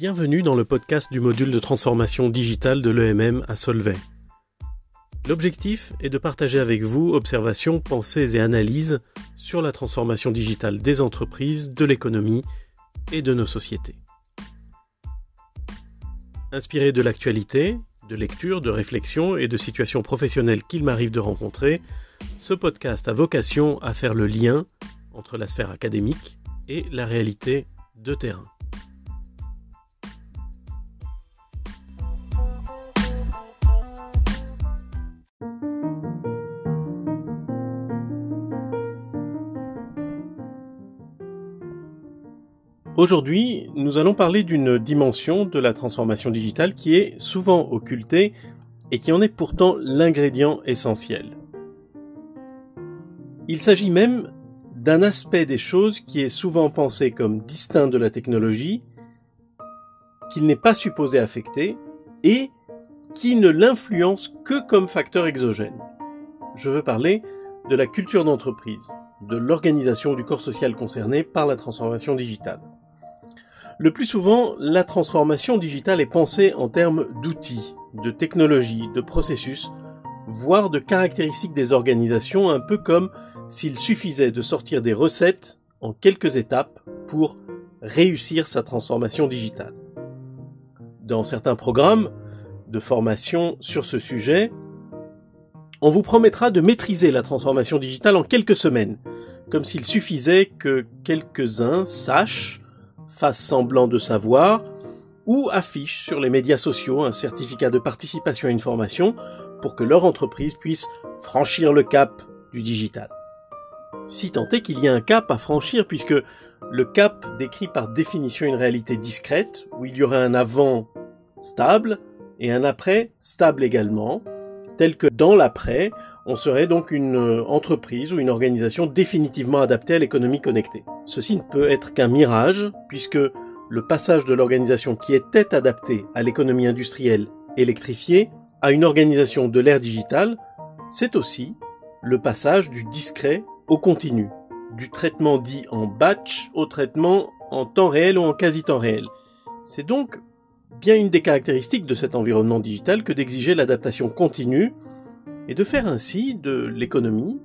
Bienvenue dans le podcast du module de transformation digitale de l'EMM à Solvay. L'objectif est de partager avec vous observations, pensées et analyses sur la transformation digitale des entreprises, de l'économie et de nos sociétés. Inspiré de l'actualité, de lectures, de réflexions et de situations professionnelles qu'il m'arrive de rencontrer, ce podcast a vocation à faire le lien entre la sphère académique et la réalité de terrain. Aujourd'hui, nous allons parler d'une dimension de la transformation digitale qui est souvent occultée et qui en est pourtant l'ingrédient essentiel. Il s'agit même d'un aspect des choses qui est souvent pensé comme distinct de la technologie, qu'il n'est pas supposé affecter et qui ne l'influence que comme facteur exogène. Je veux parler de la culture d'entreprise, de l'organisation du corps social concerné par la transformation digitale. Le plus souvent, la transformation digitale est pensée en termes d'outils, de technologies, de processus, voire de caractéristiques des organisations, un peu comme s'il suffisait de sortir des recettes en quelques étapes pour réussir sa transformation digitale. Dans certains programmes de formation sur ce sujet, on vous promettra de maîtriser la transformation digitale en quelques semaines, comme s'il suffisait que quelques-uns sachent fassent semblant de savoir, ou affichent sur les médias sociaux un certificat de participation à une formation pour que leur entreprise puisse franchir le cap du digital. Si tant est qu'il y a un cap à franchir puisque le cap décrit par définition une réalité discrète où il y aurait un avant stable et un après stable également, tel que dans l'après, on serait donc une euh, entreprise ou une organisation définitivement adaptée à l'économie connectée. Ceci ne peut être qu'un mirage, puisque le passage de l'organisation qui était adaptée à l'économie industrielle électrifiée à une organisation de l'ère digitale, c'est aussi le passage du discret au continu, du traitement dit en batch au traitement en temps réel ou en quasi-temps réel. C'est donc bien une des caractéristiques de cet environnement digital que d'exiger l'adaptation continue et de faire ainsi de l'économie,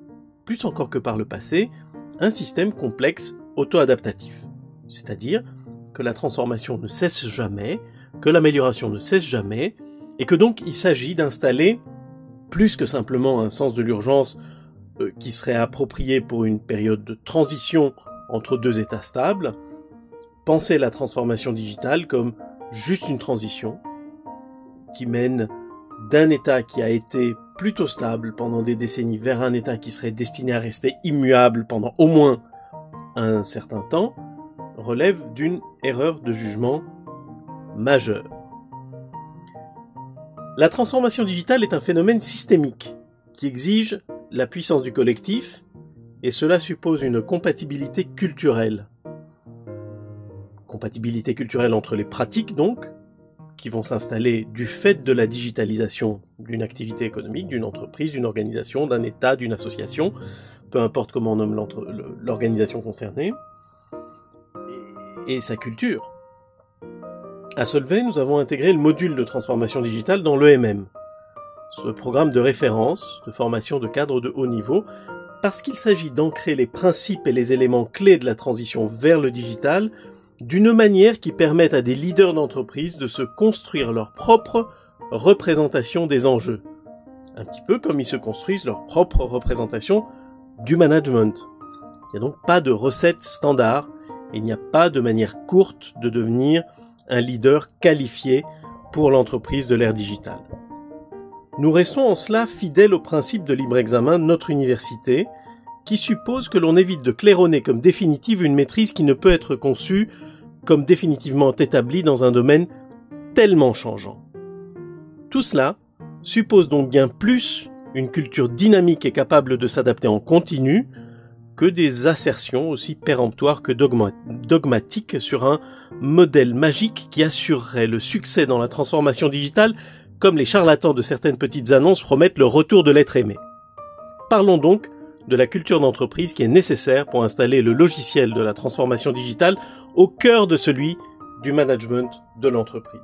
plus encore que par le passé, un système complexe auto-adaptatif. C'est-à-dire que la transformation ne cesse jamais, que l'amélioration ne cesse jamais, et que donc il s'agit d'installer plus que simplement un sens de l'urgence euh, qui serait approprié pour une période de transition entre deux états stables, penser la transformation digitale comme juste une transition qui mène d'un état qui a été plutôt stable pendant des décennies vers un État qui serait destiné à rester immuable pendant au moins un certain temps, relève d'une erreur de jugement majeure. La transformation digitale est un phénomène systémique qui exige la puissance du collectif et cela suppose une compatibilité culturelle. Compatibilité culturelle entre les pratiques donc, qui vont s'installer du fait de la digitalisation d'une activité économique, d'une entreprise, d'une organisation, d'un État, d'une association, peu importe comment on nomme l'organisation concernée, et sa culture. À Solvay, nous avons intégré le module de transformation digitale dans l'EMM, ce programme de référence de formation de cadres de haut niveau, parce qu'il s'agit d'ancrer les principes et les éléments clés de la transition vers le digital d'une manière qui permette à des leaders d'entreprise de se construire leur propre représentation des enjeux. Un petit peu comme ils se construisent leur propre représentation du management. Il n'y a donc pas de recette standard et il n'y a pas de manière courte de devenir un leader qualifié pour l'entreprise de l'ère digitale. Nous restons en cela fidèles au principe de libre examen de notre université, qui suppose que l'on évite de claironner comme définitive une maîtrise qui ne peut être conçue comme définitivement établie dans un domaine tellement changeant. Tout cela suppose donc bien plus une culture dynamique et capable de s'adapter en continu que des assertions aussi péremptoires que dogmatiques sur un modèle magique qui assurerait le succès dans la transformation digitale comme les charlatans de certaines petites annonces promettent le retour de l'être aimé. Parlons donc de la culture d'entreprise qui est nécessaire pour installer le logiciel de la transformation digitale au cœur de celui du management de l'entreprise.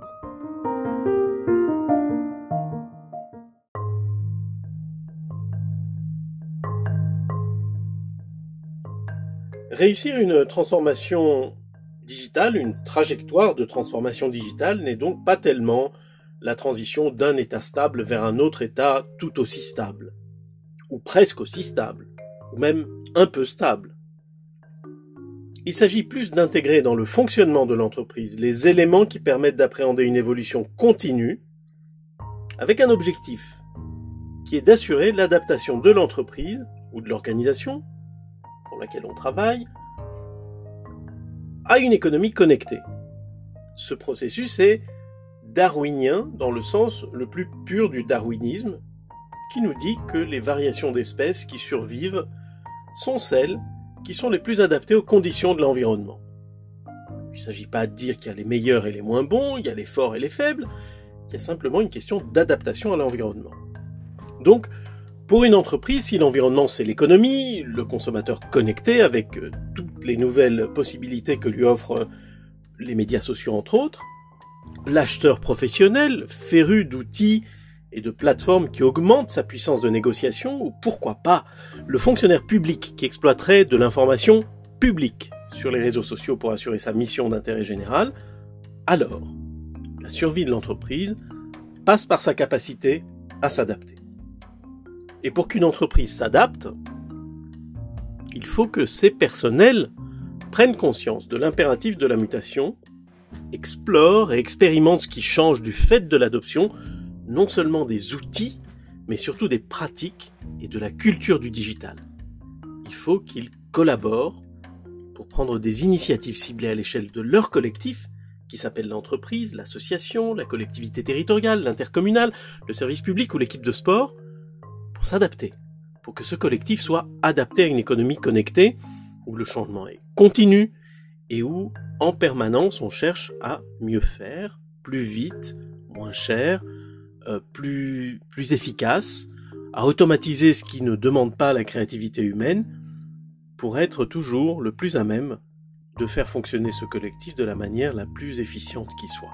Réussir une transformation digitale, une trajectoire de transformation digitale n'est donc pas tellement la transition d'un état stable vers un autre état tout aussi stable, ou presque aussi stable, ou même un peu stable. Il s'agit plus d'intégrer dans le fonctionnement de l'entreprise les éléments qui permettent d'appréhender une évolution continue, avec un objectif, qui est d'assurer l'adaptation de l'entreprise ou de l'organisation pour laquelle on travaille à une économie connectée. Ce processus est darwinien dans le sens le plus pur du darwinisme, qui nous dit que les variations d'espèces qui survivent sont celles qui sont les plus adaptées aux conditions de l'environnement. Il ne s'agit pas de dire qu'il y a les meilleurs et les moins bons, il y a les forts et les faibles, il y a simplement une question d'adaptation à l'environnement. Donc, pour une entreprise, si l'environnement c'est l'économie, le consommateur connecté avec euh, toutes les nouvelles possibilités que lui offrent les médias sociaux entre autres, l'acheteur professionnel, féru d'outils et de plateformes qui augmentent sa puissance de négociation, ou pourquoi pas le fonctionnaire public qui exploiterait de l'information publique sur les réseaux sociaux pour assurer sa mission d'intérêt général, alors la survie de l'entreprise passe par sa capacité à s'adapter. Et pour qu'une entreprise s'adapte, il faut que ses personnels prennent conscience de l'impératif de la mutation, explorent et expérimentent ce qui change du fait de l'adoption, non seulement des outils, mais surtout des pratiques et de la culture du digital. Il faut qu'ils collaborent pour prendre des initiatives ciblées à l'échelle de leur collectif, qui s'appelle l'entreprise, l'association, la collectivité territoriale, l'intercommunal, le service public ou l'équipe de sport, pour s'adapter, pour que ce collectif soit adapté à une économie connectée, où le changement est continu et où, en permanence, on cherche à mieux faire, plus vite, moins cher, plus, plus efficace, à automatiser ce qui ne demande pas la créativité humaine, pour être toujours le plus à même de faire fonctionner ce collectif de la manière la plus efficiente qui soit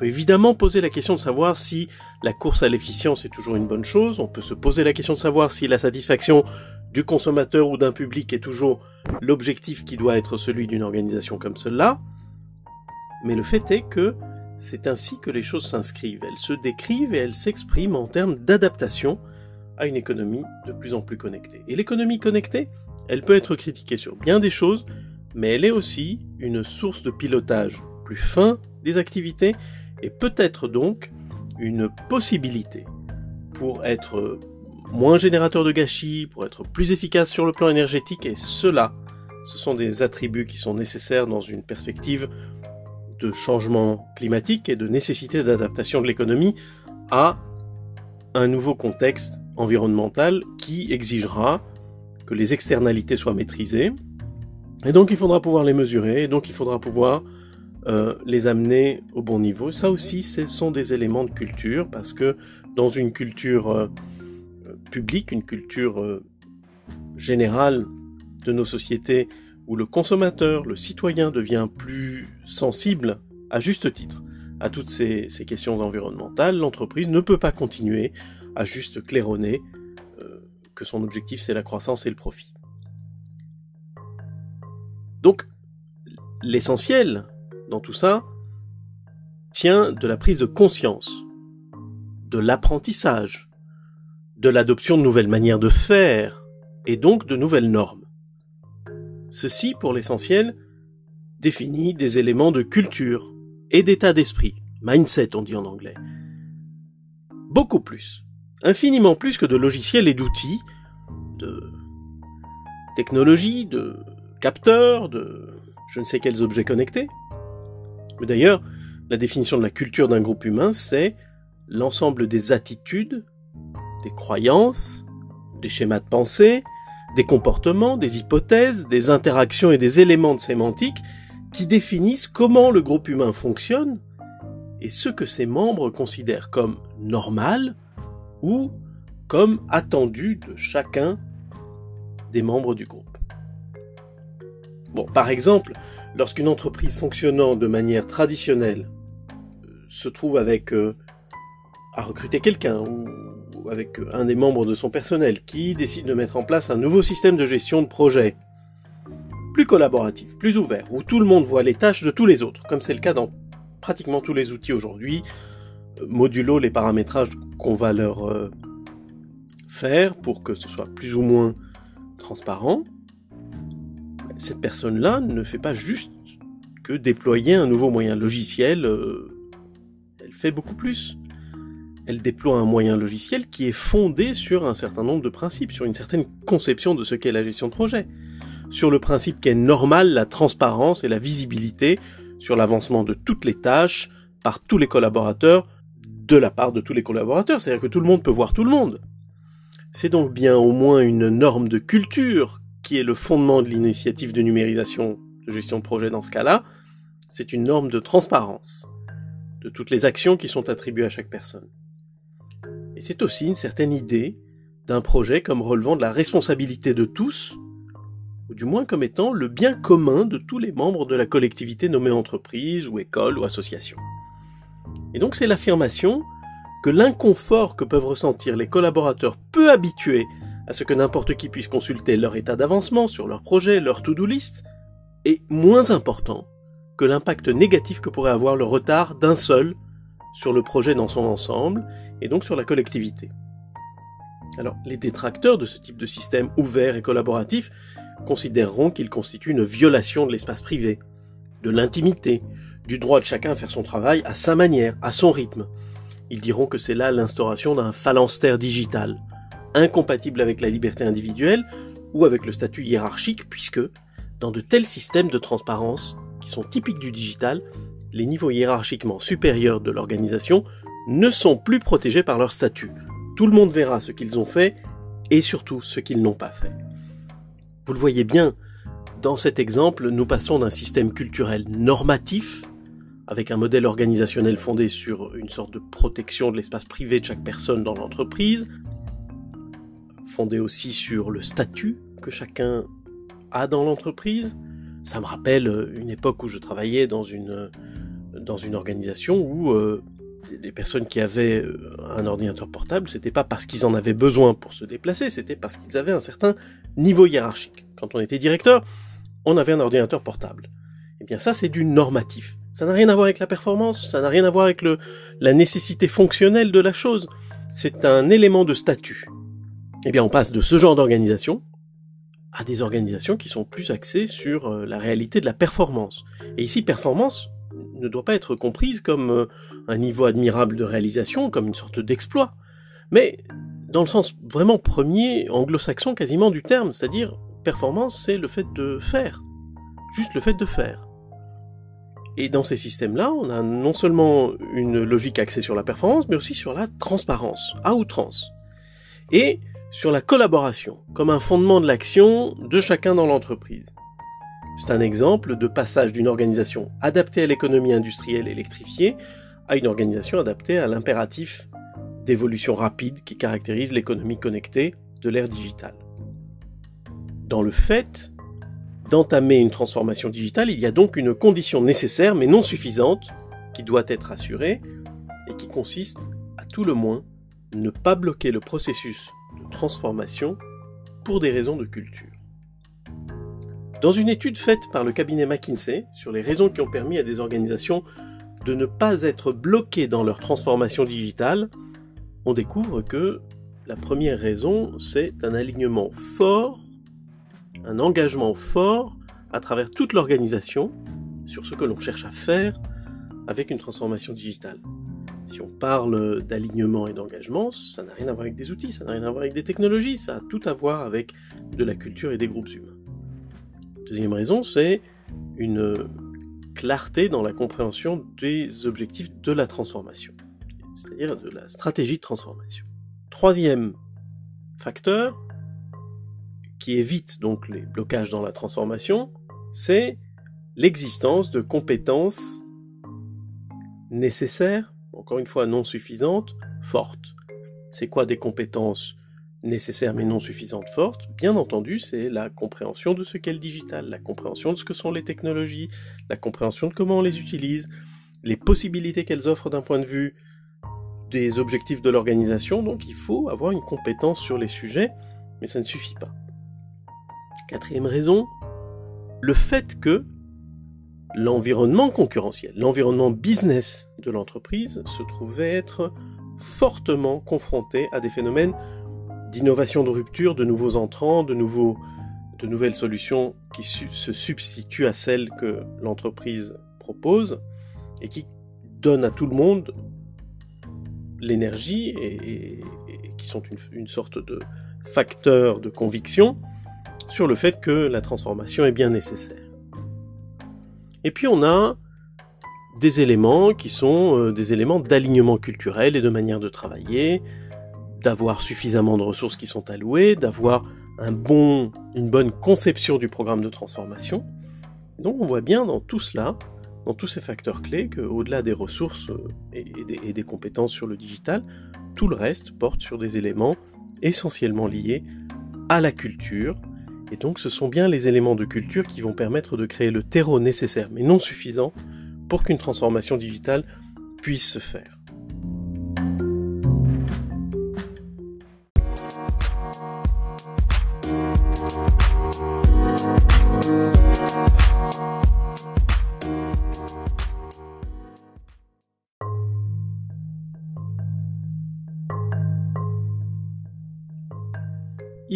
peut évidemment poser la question de savoir si la course à l'efficience est toujours une bonne chose. On peut se poser la question de savoir si la satisfaction du consommateur ou d'un public est toujours l'objectif qui doit être celui d'une organisation comme celle-là. Mais le fait est que c'est ainsi que les choses s'inscrivent. Elles se décrivent et elles s'expriment en termes d'adaptation à une économie de plus en plus connectée. Et l'économie connectée, elle peut être critiquée sur bien des choses, mais elle est aussi une source de pilotage plus fin des activités et peut-être donc une possibilité pour être moins générateur de gâchis, pour être plus efficace sur le plan énergétique, et cela, ce sont des attributs qui sont nécessaires dans une perspective de changement climatique et de nécessité d'adaptation de l'économie à un nouveau contexte environnemental qui exigera que les externalités soient maîtrisées, et donc il faudra pouvoir les mesurer, et donc il faudra pouvoir euh, les amener au bon niveau. Ça aussi, ce sont des éléments de culture, parce que dans une culture euh, publique, une culture euh, générale de nos sociétés, où le consommateur, le citoyen devient plus sensible, à juste titre, à toutes ces, questions environnementales, l'entreprise ne peut pas continuer à juste claironner que son objectif c'est la croissance et le profit. Donc, l'essentiel dans tout ça tient de la prise de conscience, de l'apprentissage, de l'adoption de nouvelles manières de faire, et donc de nouvelles normes. Ceci, pour l'essentiel, définit des éléments de culture et d'état d'esprit, mindset on dit en anglais. Beaucoup plus, infiniment plus que de logiciels et d'outils, de technologies, de capteurs, de je ne sais quels objets connectés. Mais d'ailleurs, la définition de la culture d'un groupe humain, c'est l'ensemble des attitudes, des croyances, des schémas de pensée, des comportements, des hypothèses, des interactions et des éléments de sémantique qui définissent comment le groupe humain fonctionne et ce que ses membres considèrent comme normal ou comme attendu de chacun des membres du groupe. Bon, par exemple, lorsqu'une entreprise fonctionnant de manière traditionnelle euh, se trouve avec euh, à recruter quelqu'un ou avec un des membres de son personnel qui décide de mettre en place un nouveau système de gestion de projet, plus collaboratif, plus ouvert, où tout le monde voit les tâches de tous les autres, comme c'est le cas dans pratiquement tous les outils aujourd'hui, euh, modulo les paramétrages qu'on va leur euh, faire pour que ce soit plus ou moins transparent, cette personne-là ne fait pas juste que déployer un nouveau moyen logiciel, euh, elle fait beaucoup plus elle déploie un moyen logiciel qui est fondé sur un certain nombre de principes, sur une certaine conception de ce qu'est la gestion de projet, sur le principe qu'est normal la transparence et la visibilité sur l'avancement de toutes les tâches par tous les collaborateurs, de la part de tous les collaborateurs, c'est-à-dire que tout le monde peut voir tout le monde. C'est donc bien au moins une norme de culture qui est le fondement de l'initiative de numérisation de gestion de projet dans ce cas-là, c'est une norme de transparence de toutes les actions qui sont attribuées à chaque personne. Et c'est aussi une certaine idée d'un projet comme relevant de la responsabilité de tous, ou du moins comme étant le bien commun de tous les membres de la collectivité nommée entreprise ou école ou association. Et donc c'est l'affirmation que l'inconfort que peuvent ressentir les collaborateurs peu habitués à ce que n'importe qui puisse consulter leur état d'avancement sur leur projet, leur to-do list, est moins important que l'impact négatif que pourrait avoir le retard d'un seul sur le projet dans son ensemble et donc sur la collectivité. Alors, les détracteurs de ce type de système ouvert et collaboratif considéreront qu'il constitue une violation de l'espace privé, de l'intimité, du droit de chacun à faire son travail à sa manière, à son rythme. Ils diront que c'est là l'instauration d'un phalanstère digital, incompatible avec la liberté individuelle ou avec le statut hiérarchique, puisque, dans de tels systèmes de transparence, qui sont typiques du digital, les niveaux hiérarchiquement supérieurs de l'organisation ne sont plus protégés par leur statut. Tout le monde verra ce qu'ils ont fait et surtout ce qu'ils n'ont pas fait. Vous le voyez bien, dans cet exemple, nous passons d'un système culturel normatif, avec un modèle organisationnel fondé sur une sorte de protection de l'espace privé de chaque personne dans l'entreprise, fondé aussi sur le statut que chacun a dans l'entreprise. Ça me rappelle une époque où je travaillais dans une, dans une organisation où euh, les personnes qui avaient euh, un ordinateur portable, c'était pas parce qu'ils en avaient besoin pour se déplacer, c'était parce qu'ils avaient un certain niveau hiérarchique. Quand on était directeur, on avait un ordinateur portable. Eh bien ça, c'est du normatif. Ça n'a rien à voir avec la performance, ça n'a rien à voir avec le, la nécessité fonctionnelle de la chose. C'est un élément de statut. Eh bien, on passe de ce genre d'organisation à des organisations qui sont plus axées sur euh, la réalité de la performance. Et ici, performance, ne doit pas être comprise comme euh, un niveau admirable de réalisation, comme une sorte d'exploit, mais dans le sens vraiment premier, anglo-saxon quasiment du terme, c'est-à-dire performance, c'est le fait de faire, juste le fait de faire. Et dans ces systèmes-là, on a non seulement une logique axée sur la performance, mais aussi sur la transparence, à outrance. Et sur la collaboration, comme un fondement de l'action de chacun dans l'entreprise. C'est un exemple de passage d'une organisation adaptée à l'économie industrielle électrifiée à une organisation adaptée à l'impératif d'évolution rapide qui caractérise l'économie connectée de l'ère digitale. Dans le fait d'entamer une transformation digitale, il y a donc une condition nécessaire mais non suffisante qui doit être assurée et qui consiste à tout le moins ne pas bloquer le processus de transformation pour des raisons de culture. Dans une étude faite par le cabinet McKinsey sur les raisons qui ont permis à des organisations de ne pas être bloquées dans leur transformation digitale, on découvre que la première raison, c'est un alignement fort, un engagement fort à travers toute l'organisation sur ce que l'on cherche à faire avec une transformation digitale. Si on parle d'alignement et d'engagement, ça n'a rien à voir avec des outils, ça n'a rien à voir avec des technologies, ça a tout à voir avec de la culture et des groupes humains. Deuxième raison, c'est une clarté dans la compréhension des objectifs de la transformation, c'est-à-dire de la stratégie de transformation. Troisième facteur, qui évite donc les blocages dans la transformation, c'est l'existence de compétences nécessaires, encore une fois non suffisantes, fortes. C'est quoi des compétences nécessaire mais non suffisante forte, bien entendu, c'est la compréhension de ce qu'est le digital, la compréhension de ce que sont les technologies, la compréhension de comment on les utilise, les possibilités qu'elles offrent d'un point de vue des objectifs de l'organisation, donc il faut avoir une compétence sur les sujets, mais ça ne suffit pas. Quatrième raison, le fait que l'environnement concurrentiel, l'environnement business de l'entreprise se trouvait être fortement confronté à des phénomènes d'innovation de rupture, de nouveaux entrants, de, nouveaux, de nouvelles solutions qui se substituent à celles que l'entreprise propose et qui donnent à tout le monde l'énergie et, qui sont une, sorte de facteur de conviction sur le fait que la transformation est bien nécessaire. Et puis on a des éléments qui sont euh, des éléments d'alignement culturel et de manière de travailler, d'avoir suffisamment de ressources qui sont allouées, d'avoir une bonne conception du programme de transformation. Donc on voit bien dans tout cela, dans tous ces facteurs clés, qu'au-delà des ressources euh, et des compétences sur le digital, tout le reste porte sur des éléments essentiellement liés à la culture. Et donc ce sont bien les éléments de culture qui vont permettre de créer le terreau nécessaire, mais non suffisant, pour qu'une transformation digitale puisse se faire.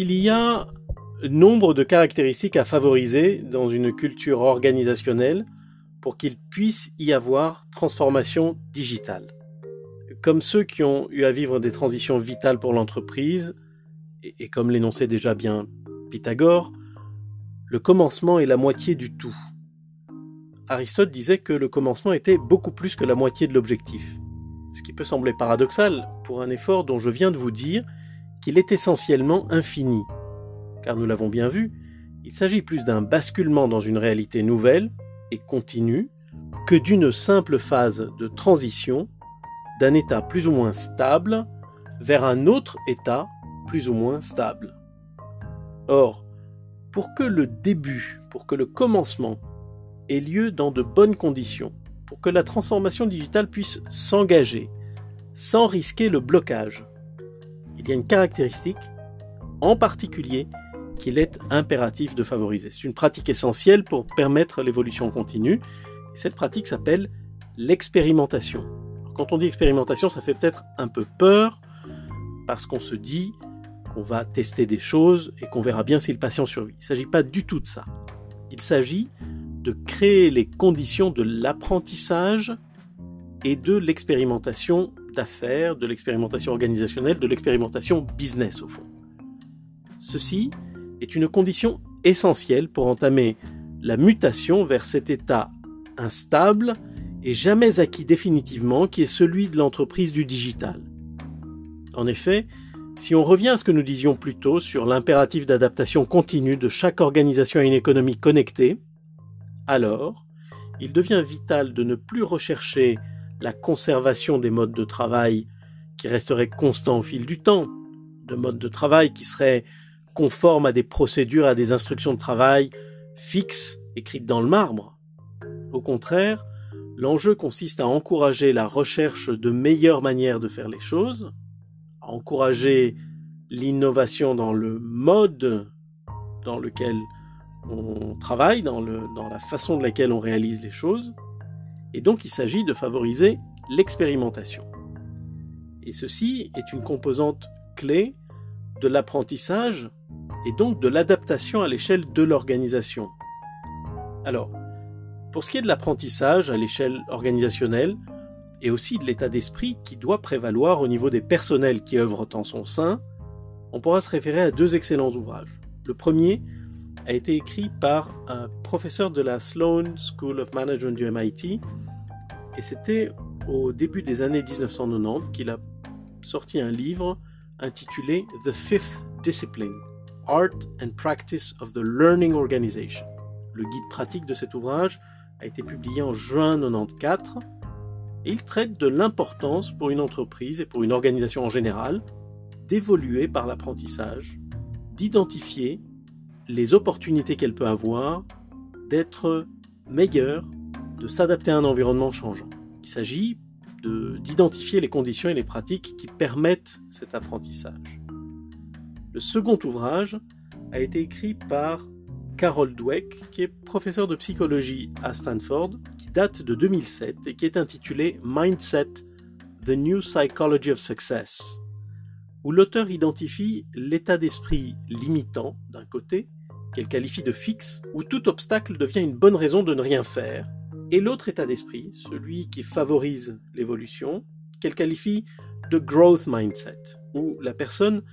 Il y a nombre de caractéristiques à favoriser dans une culture organisationnelle pour qu'il puisse y avoir transformation digitale. Comme ceux qui ont eu à vivre des transitions vitales pour l'entreprise, et, comme l'énonçait déjà bien Pythagore, le commencement est la moitié du tout. Aristote disait que le commencement était beaucoup plus que la moitié de l'objectif. Ce qui peut sembler paradoxal pour un effort dont je viens de vous dire qu'il est essentiellement infini. Car nous l'avons bien vu, il s'agit plus d'un basculement dans une réalité nouvelle et continue que d'une simple phase de transition d'un état plus ou moins stable vers un autre état plus ou moins stable. Or, pour que le début, pour que le commencement ait lieu dans de bonnes conditions, pour que la transformation digitale puisse s'engager sans risquer le blocage, il y a une caractéristique en particulier qu'il est impératif de favoriser. C'est une pratique essentielle pour permettre l'évolution continue. Et cette pratique s'appelle l'expérimentation. Quand on dit expérimentation, ça fait peut-être un peu peur parce qu'on se dit qu'on va tester des choses et qu'on verra bien si le patient survit. Il ne s'agit pas du tout de ça. Il s'agit de créer les conditions de l'apprentissage et de l'expérimentation d'affaires, de l'expérimentation organisationnelle, de l'expérimentation business au fond. Ceci est une condition essentielle pour entamer la mutation vers cet état instable et jamais acquis définitivement qui est celui de l'entreprise du digital. En effet, si on revient à ce que nous disions plus tôt sur l'impératif d'adaptation continue de chaque organisation à une économie connectée, alors il devient vital de ne plus rechercher la conservation des modes de travail qui resteraient constants au fil du temps, de modes de travail qui seraient conformes à des procédures, à des instructions de travail fixes, écrites dans le marbre. Au contraire, l'enjeu consiste à encourager la recherche de meilleures manières de faire les choses, à encourager l'innovation dans le mode dans lequel on travaille, dans, dans la façon de laquelle on réalise les choses, et donc il s'agit de favoriser l'expérimentation. Et ceci est une composante clé de l'apprentissage et donc de l'adaptation à l'échelle de l'organisation. Alors, pour ce qui est de l'apprentissage à l'échelle organisationnelle, et aussi de l'état d'esprit qui doit prévaloir au niveau des personnels qui œuvrent en son sein, on pourra se référer à deux excellents ouvrages. Le premier a été écrit par un professeur de la Sloan School of Management du MIT, et c'était au début des années 1990 qu'il a sorti un livre intitulé The Fifth Discipline, Art and Practice of the Learning Organization. Le guide pratique de cet ouvrage a été publié en juin 1994 et il traite de l'importance pour une entreprise et pour une organisation en général d'évoluer par l'apprentissage, d'identifier les opportunités qu'elle peut avoir, d'être meilleure, de s'adapter à un environnement changeant. Il s'agit d'identifier les conditions et les pratiques qui permettent cet apprentissage. Le second ouvrage a été écrit par Carol Dweck, qui est professeur de psychologie à Stanford, qui date de 2007 et qui est intitulé Mindset, The New Psychology of Success, où l'auteur identifie l'état d'esprit limitant d'un côté, qu'elle qualifie de fixe, où tout obstacle devient une bonne raison de ne rien faire, et l'autre état d'esprit, celui qui favorise l'évolution, qu'elle qualifie de growth mindset, où la personne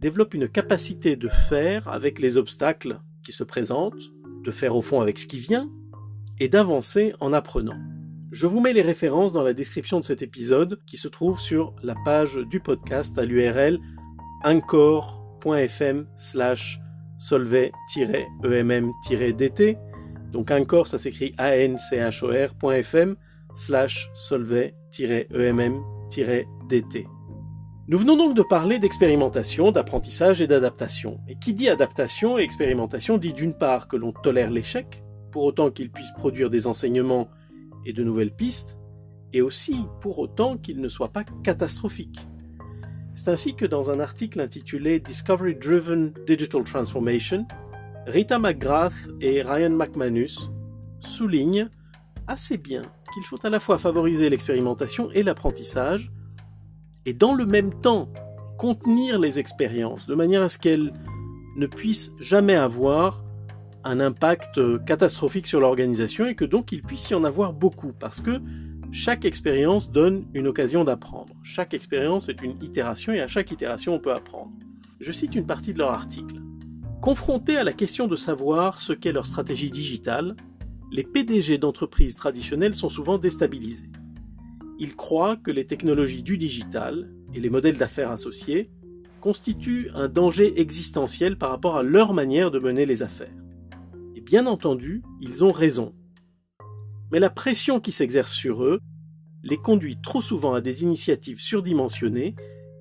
développe une capacité de faire avec les obstacles qui se présentent, de faire au fond avec ce qui vient, et d'avancer en apprenant. Je vous mets les références dans la description de cet épisode qui se trouve sur la page du podcast à l'URL encore.fm slash solvay-emm-dt donc encore, ça s'écrit anchor.fm slash solvay-emm-dt. Nous venons donc de parler d'expérimentation, d'apprentissage et d'adaptation. Et qui dit adaptation et expérimentation dit d'une part que l'on tolère l'échec, pour autant qu'il puisse produire des enseignements et de nouvelles pistes, et aussi pour autant qu'il ne soit pas catastrophique. C'est ainsi que dans un article intitulé Discovery Driven Digital Transformation, Rita McGrath et Ryan McManus soulignent assez bien qu'il faut à la fois favoriser l'expérimentation et l'apprentissage, et dans le même temps contenir les expériences de manière à ce qu'elles ne puissent jamais avoir un impact catastrophique sur l'organisation et que donc il puisse y en avoir beaucoup parce que chaque expérience donne une occasion d'apprendre. Chaque expérience est une itération et à chaque itération on peut apprendre. Je cite une partie de leur article. Confrontés à la question de savoir ce qu'est leur stratégie digitale, les PDG d'entreprises traditionnelles sont souvent déstabilisés. Ils croient que les technologies du digital et les modèles d'affaires associés constituent un danger existentiel par rapport à leur manière de mener les affaires. Et bien entendu, ils ont raison. Mais la pression qui s'exerce sur eux les conduit trop souvent à des initiatives surdimensionnées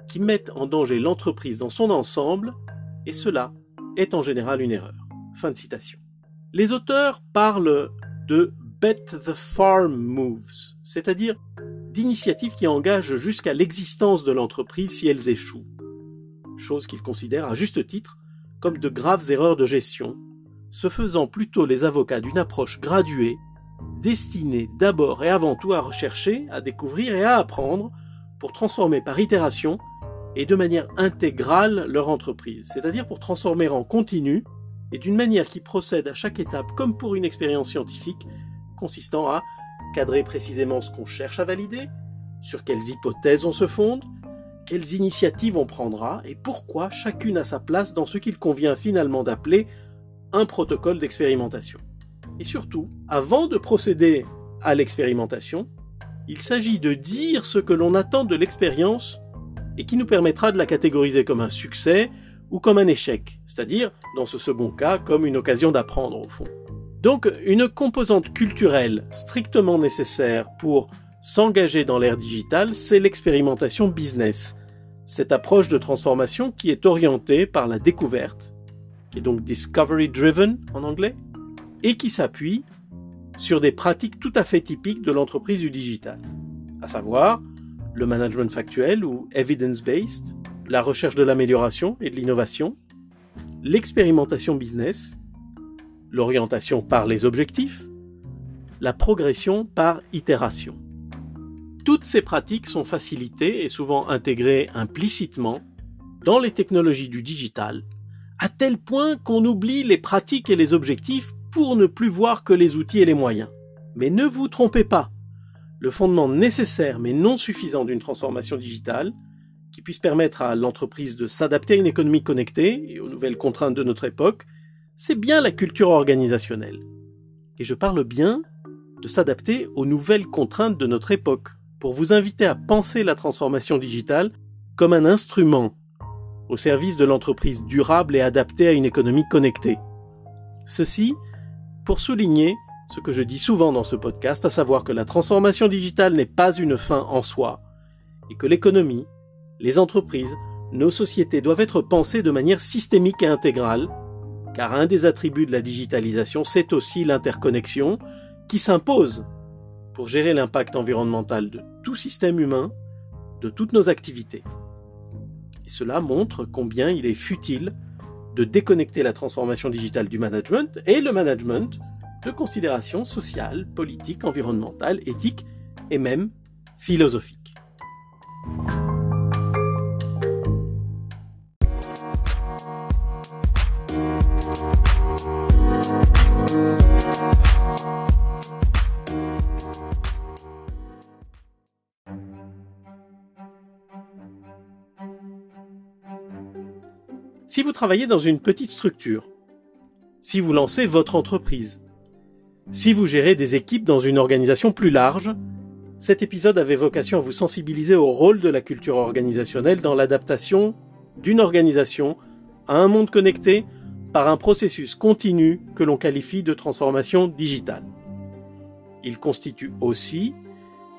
qui mettent en danger l'entreprise dans son ensemble, et cela est en général une erreur. Les auteurs parlent de bet the farm moves, c'est-à-dire d'initiatives qui engagent jusqu'à l'existence de l'entreprise si elles échouent. Chose qu'ils considèrent à juste titre comme de graves erreurs de gestion, se faisant plutôt les avocats d'une approche graduée, destinée d'abord et avant tout à rechercher, à découvrir et à apprendre, pour transformer par itération et de manière intégrale leur entreprise, c'est-à-dire pour transformer en continu et d'une manière qui procède à chaque étape comme pour une expérience scientifique, consistant à cadrer précisément ce qu'on cherche à valider, sur quelles hypothèses on se fonde, quelles initiatives on prendra et pourquoi chacune a sa place dans ce qu'il convient finalement d'appeler un protocole d'expérimentation. Et surtout, avant de procéder à l'expérimentation, il s'agit de dire ce que l'on attend de l'expérience et qui nous permettra de la catégoriser comme un succès ou comme un échec, c'est-à-dire, dans ce second cas, comme une occasion d'apprendre au fond. Donc, une composante culturelle strictement nécessaire pour s'engager dans l'ère digitale, c'est l'expérimentation business. Cette approche de transformation qui est orientée par la découverte, qui est donc discovery driven en anglais, et qui s'appuie sur des pratiques tout à fait typiques de l'entreprise du digital, à savoir le management factuel ou evidence-based, la recherche de l'amélioration et de l'innovation, l'expérimentation business, l'orientation par les objectifs, la progression par itération. Toutes ces pratiques sont facilitées et souvent intégrées implicitement dans les technologies du digital, à tel point qu'on oublie les pratiques et les objectifs pour ne plus voir que les outils et les moyens. Mais ne vous trompez pas, le fondement nécessaire mais non suffisant d'une transformation digitale qui puisse permettre à l'entreprise de s'adapter à une économie connectée et aux nouvelles contraintes de notre époque, c'est bien la culture organisationnelle. Et je parle bien de s'adapter aux nouvelles contraintes de notre époque, pour vous inviter à penser la transformation digitale comme un instrument au service de l'entreprise durable et adaptée à une économie connectée. Ceci pour souligner ce que je dis souvent dans ce podcast, à savoir que la transformation digitale n'est pas une fin en soi, et que l'économie, les entreprises nos sociétés doivent être pensées de manière systémique et intégrale, car un des attributs de la digitalisation, c'est aussi l'interconnexion qui s'impose pour gérer l'impact environnemental de tout système humain, de toutes nos activités. Et cela montre combien il est futile de déconnecter la transformation digitale du management et le management de considérations sociales, politiques, environnementales, éthiques et même philosophiques. Si vous travaillez dans une petite structure, si vous lancez votre entreprise, si vous gérez des équipes dans une organisation plus large, cet épisode avait vocation à vous sensibiliser au rôle de la culture organisationnelle dans l'adaptation d'une organisation à un monde connecté par un processus continu que l'on qualifie de transformation digitale. Il constitue aussi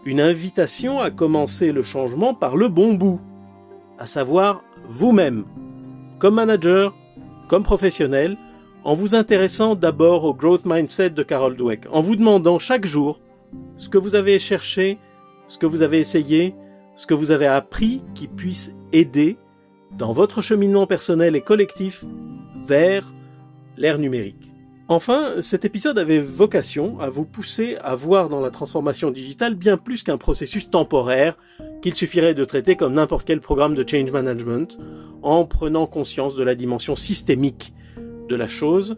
une invitation à commencer le changement par le bon bout, à savoir vous-même, comme manager, comme professionnel, en vous intéressant d'abord au growth mindset de Carol Dweck, en vous demandant chaque jour ce que vous avez cherché, ce que vous avez essayé, ce que vous avez appris qui puisse aider dans votre cheminement personnel et collectif vers l'ère numérique. Enfin, cet épisode avait vocation à vous pousser à voir dans la transformation digitale bien plus qu'un processus temporaire qu'il suffirait de traiter comme n'importe quel programme de change management en prenant conscience de la dimension systémique de la chose,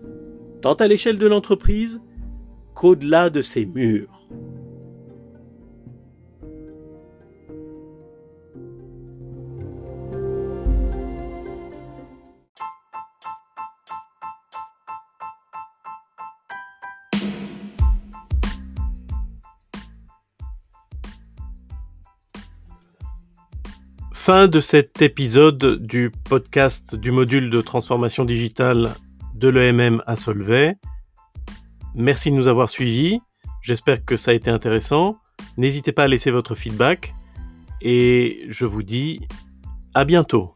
tant à l'échelle de l'entreprise qu'au-delà de ses murs. Fin de cet épisode du podcast du module de transformation digitale de l'EMM à Solvay. Merci de nous avoir suivis. J'espère que ça a été intéressant. N'hésitez pas à laisser votre feedback et je vous dis à bientôt.